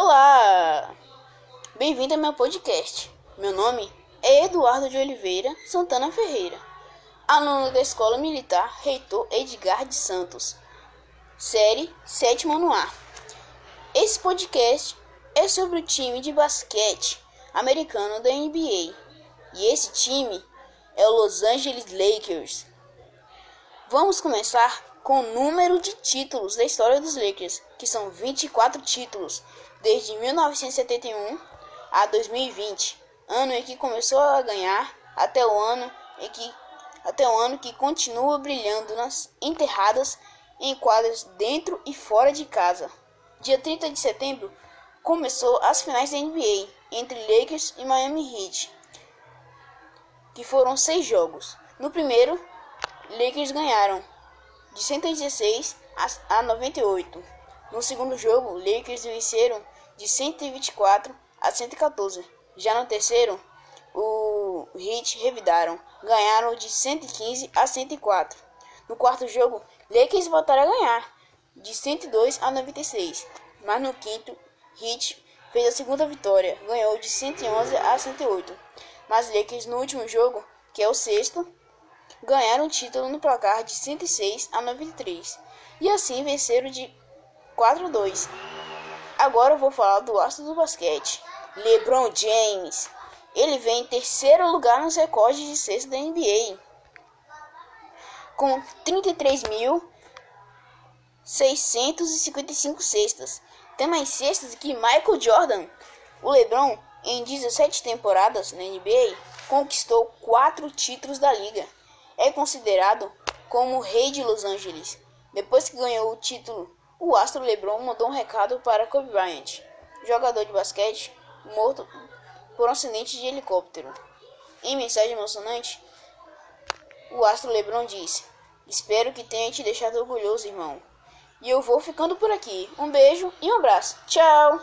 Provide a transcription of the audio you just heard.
Olá! Bem-vindo ao meu podcast. Meu nome é Eduardo de Oliveira Santana Ferreira, aluno da Escola Militar Reitor Edgar de Santos, série sétima no ar. Esse podcast é sobre o time de basquete americano da NBA e esse time é o Los Angeles Lakers. Vamos começar com o número de títulos da história dos Lakers, que são 24 títulos desde 1971 a 2020, ano em que começou a ganhar até o ano em que até o ano que continua brilhando nas enterradas em quadras dentro e fora de casa. Dia 30 de setembro começou as finais da NBA entre Lakers e Miami Heat, que foram seis jogos. No primeiro, Lakers ganharam de 116 a 98. No segundo jogo, Lakers venceram de 124 a 114. Já no terceiro, o Heat revidaram, ganharam de 115 a 104. No quarto jogo, Lakers voltaram a ganhar de 102 a 96. Mas no quinto, Heat fez a segunda vitória, ganhou de 111 a 108. Mas Lakers no último jogo, que é o sexto, ganharam o título no placar de 106 a 93 e assim venceram de 4 a 2. Agora eu vou falar do astro do basquete, LeBron James. Ele vem em terceiro lugar nos recordes de cesta da NBA, com 33.655 cestas. Tem mais cestas que Michael Jordan. O LeBron, em 17 temporadas na NBA, conquistou quatro títulos da liga é considerado como o rei de Los Angeles. Depois que ganhou o título, o astro LeBron mandou um recado para Kobe Bryant, jogador de basquete morto por um acidente de helicóptero. Em mensagem emocionante, o astro LeBron disse: Espero que tenha te deixado orgulhoso, irmão. E eu vou ficando por aqui. Um beijo e um abraço. Tchau!